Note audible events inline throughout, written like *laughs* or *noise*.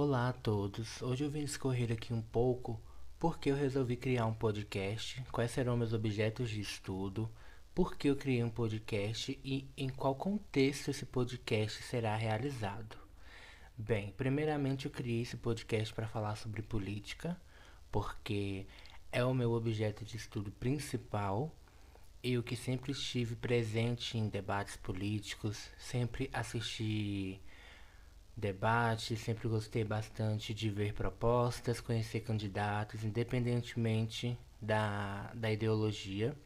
Olá a todos. Hoje eu vim discorrer aqui um pouco porque eu resolvi criar um podcast, quais serão meus objetos de estudo, por que eu criei um podcast e em qual contexto esse podcast será realizado. Bem, primeiramente eu criei esse podcast para falar sobre política, porque é o meu objeto de estudo principal. Eu que sempre estive presente em debates políticos, sempre assisti debates, sempre gostei bastante de ver propostas, conhecer candidatos, independentemente da, da ideologia.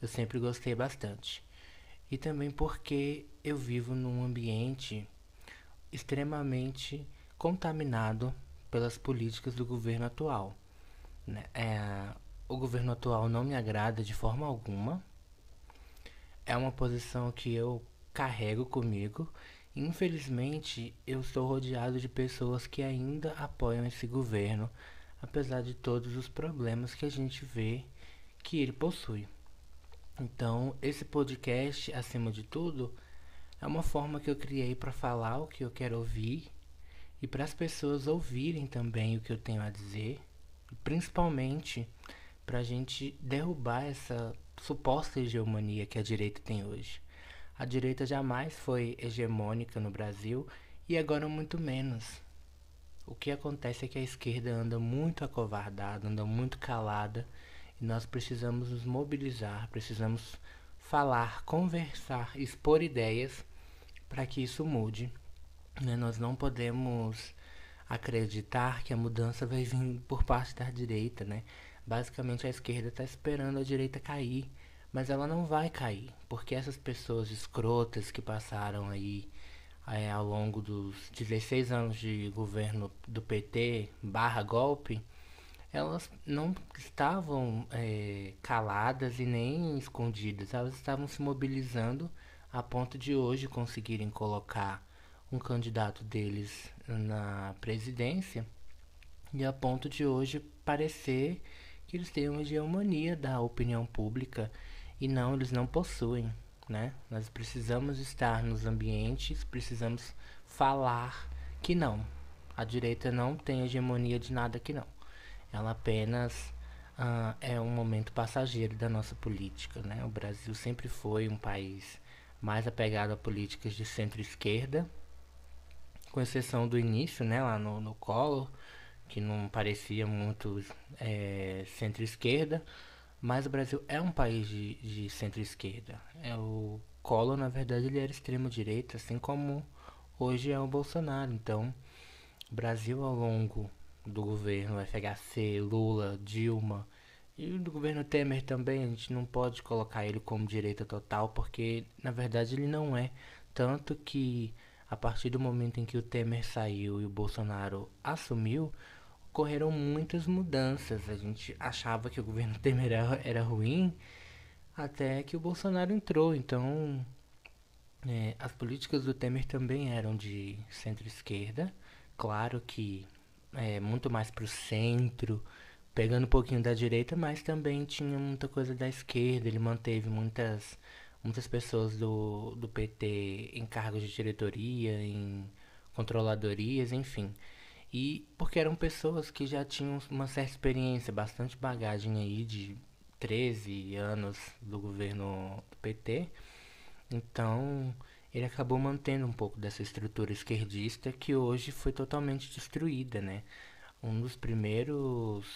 Eu sempre gostei bastante. E também porque eu vivo num ambiente extremamente contaminado pelas políticas do governo atual. Né? É, o governo atual não me agrada de forma alguma. É uma posição que eu carrego comigo. Infelizmente, eu estou rodeado de pessoas que ainda apoiam esse governo, apesar de todos os problemas que a gente vê que ele possui. Então, esse podcast, acima de tudo, é uma forma que eu criei para falar o que eu quero ouvir e para as pessoas ouvirem também o que eu tenho a dizer, principalmente para a gente derrubar essa suposta hegemonia que a direita tem hoje. A direita jamais foi hegemônica no Brasil e agora muito menos. O que acontece é que a esquerda anda muito acovardada, anda muito calada e nós precisamos nos mobilizar, precisamos falar, conversar, expor ideias para que isso mude. Né? Nós não podemos acreditar que a mudança vai vir por parte da direita, né? Basicamente a esquerda está esperando a direita cair, mas ela não vai cair, porque essas pessoas escrotas que passaram aí é, ao longo dos 16 anos de governo do PT barra golpe, elas não estavam é, caladas e nem escondidas, elas estavam se mobilizando a ponto de hoje conseguirem colocar um candidato deles na presidência e a ponto de hoje parecer que eles têm uma hegemonia da opinião pública e não, eles não possuem, né? Nós precisamos estar nos ambientes, precisamos falar que não. A direita não tem hegemonia de nada que não. Ela apenas uh, é um momento passageiro da nossa política, né? O Brasil sempre foi um país mais apegado a políticas de centro-esquerda, com exceção do início, né, lá no, no Collor, que não parecia muito é, centro-esquerda, mas o Brasil é um país de, de centro-esquerda. É, o Collor, na verdade, ele era extremo-direita, assim como hoje é o Bolsonaro. Então, o Brasil, ao longo do governo FHC, Lula, Dilma, e do governo Temer também, a gente não pode colocar ele como direita total, porque na verdade ele não é. Tanto que a partir do momento em que o Temer saiu e o Bolsonaro assumiu, ocorreram muitas mudanças. A gente achava que o governo *laughs* Temer era, era ruim até que o Bolsonaro entrou. Então, é, as políticas do Temer também eram de centro-esquerda. Claro que é, muito mais para o centro pegando um pouquinho da direita, mas também tinha muita coisa da esquerda. Ele manteve muitas, muitas pessoas do, do PT em cargos de diretoria, em controladorias, enfim. E porque eram pessoas que já tinham uma certa experiência, bastante bagagem aí de 13 anos do governo do PT. Então, ele acabou mantendo um pouco dessa estrutura esquerdista que hoje foi totalmente destruída, né? Um dos primeiros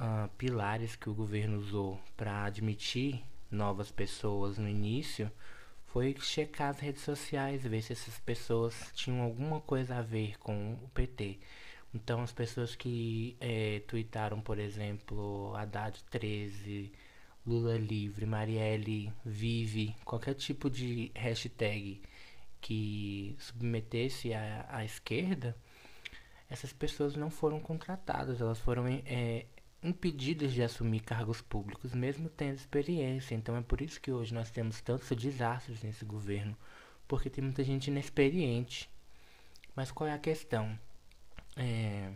uh, pilares que o governo usou para admitir novas pessoas no início foi checar as redes sociais, ver se essas pessoas tinham alguma coisa a ver com o PT. Então, as pessoas que é, tweetaram, por exemplo, Haddad 13, Lula livre, Marielle vive, qualquer tipo de hashtag que submetesse à, esquerda, essas pessoas não foram contratadas, elas foram é, impedidas de assumir cargos públicos, mesmo tendo experiência. Então é por isso que hoje nós temos tantos desastres nesse governo, porque tem muita gente inexperiente. Mas qual é a questão? É...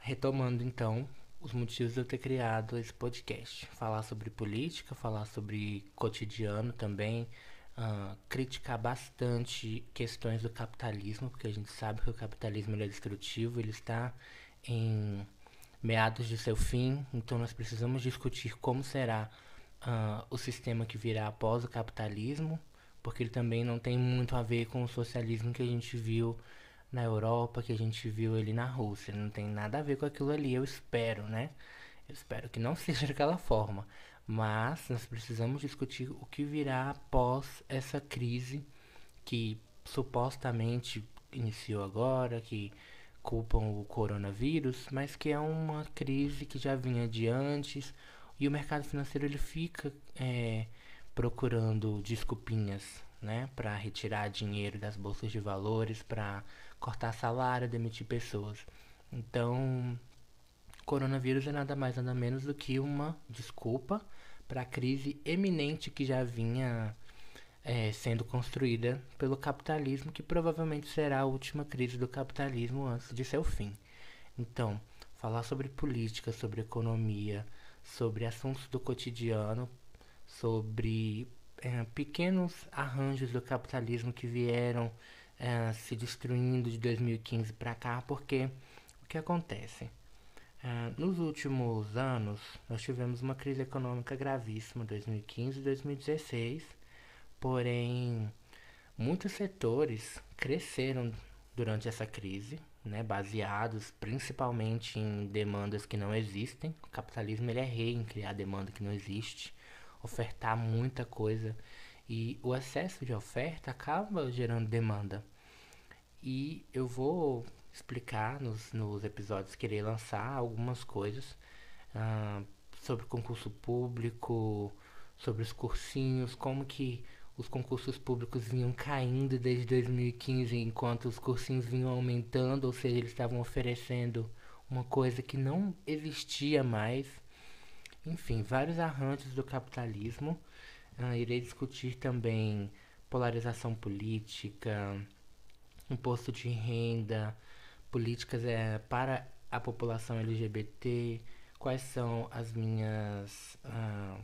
Retomando então os motivos de eu ter criado esse podcast, falar sobre política, falar sobre cotidiano também, uh, criticar bastante questões do capitalismo, porque a gente sabe que o capitalismo é destrutivo, ele está em meados de seu fim, então nós precisamos discutir como será uh, o sistema que virá após o capitalismo, porque ele também não tem muito a ver com o socialismo que a gente viu na Europa, que a gente viu ali na Rússia. Não tem nada a ver com aquilo ali, eu espero, né? Eu espero que não *laughs* seja daquela forma. Mas nós precisamos discutir o que virá após essa crise que supostamente iniciou agora, que culpam o coronavírus, mas que é uma crise que já vinha de antes e o mercado financeiro ele fica é, procurando desculpinhas, né, para retirar dinheiro das bolsas de valores, para cortar salário, demitir pessoas. Então, coronavírus é nada mais nada menos do que uma desculpa para a crise eminente que já vinha é, sendo construída pelo capitalismo, que provavelmente será a última crise do capitalismo antes de seu fim. Então, falar sobre política, sobre economia, sobre assuntos do cotidiano, sobre é, pequenos arranjos do capitalismo que vieram é, se destruindo de 2015 para cá, porque o que acontece? É, nos últimos anos, nós tivemos uma crise econômica gravíssima, 2015 e 2016, porém, muitos setores cresceram durante essa crise, né, baseados principalmente em demandas que não existem. O capitalismo ele é rei em criar demanda que não existe, ofertar muita coisa e o excesso de oferta acaba gerando demanda. E eu vou explicar nos, nos episódios que irei lançar algumas coisas uh, sobre concurso público, sobre os cursinhos, como que os concursos públicos vinham caindo desde 2015, enquanto os cursinhos vinham aumentando, ou seja, eles estavam oferecendo uma coisa que não existia mais. Enfim, vários arranjos do capitalismo. Uh, irei discutir também polarização política, imposto de renda, políticas é, para a população LGBT, quais são as minhas uh,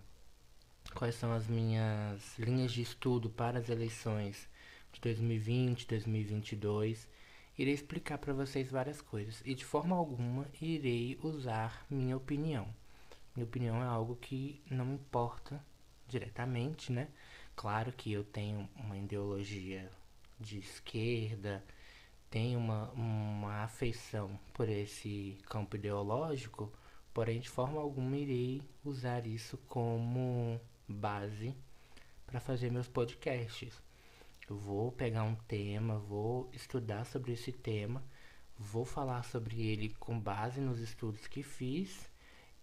quais são as minhas linhas de estudo para as eleições de 2020, 2022. Irei explicar para vocês várias coisas e de forma alguma irei usar minha opinião. Minha opinião é algo que não importa diretamente, né? Claro que eu tenho uma ideologia de esquerda, tem uma, uma afeição por esse campo ideológico, porém de forma alguma irei usar isso como base para fazer meus podcasts. Eu vou pegar um tema, vou estudar sobre esse tema, vou falar sobre ele com base nos estudos que fiz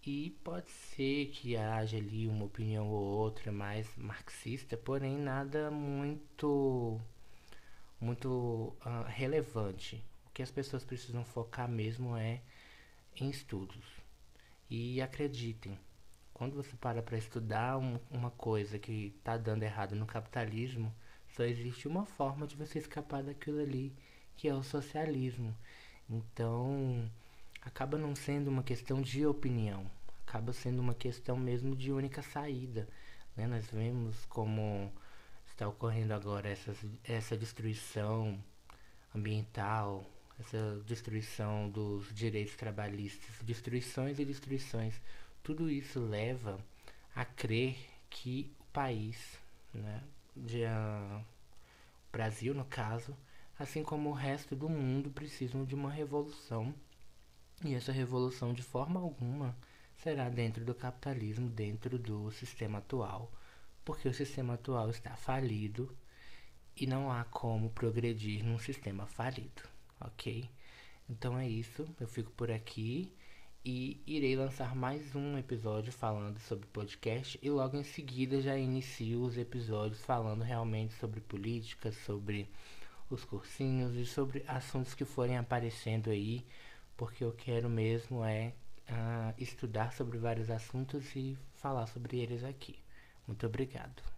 e pode ser que haja ali uma opinião ou outra mais marxista, porém nada muito muito uh, relevante. O que as pessoas precisam focar mesmo é em estudos. E acreditem, quando você para para estudar um, uma coisa que está dando errado no capitalismo, só existe uma forma de você escapar daquilo ali, que é o socialismo. Então, acaba não sendo uma questão de opinião, acaba sendo uma questão mesmo de única saída. Né? Nós vemos como está ocorrendo agora essa, essa destruição ambiental, essa destruição dos direitos trabalhistas, destruições e destruições. Tudo isso leva a crer que o país, né, de, uh, o Brasil no caso, assim como o resto do mundo, precisam de uma revolução. E essa revolução, de forma alguma, será dentro do capitalismo, dentro do sistema atual porque o sistema atual está falido e não há como progredir num sistema falido, ok? Então é isso, eu fico por aqui e irei lançar mais um episódio falando sobre podcast e logo em seguida já inicio os episódios falando realmente sobre política, sobre os cursinhos e sobre assuntos que forem aparecendo aí, porque eu quero mesmo é uh, estudar sobre vários assuntos e falar sobre eles aqui. Muito obrigado.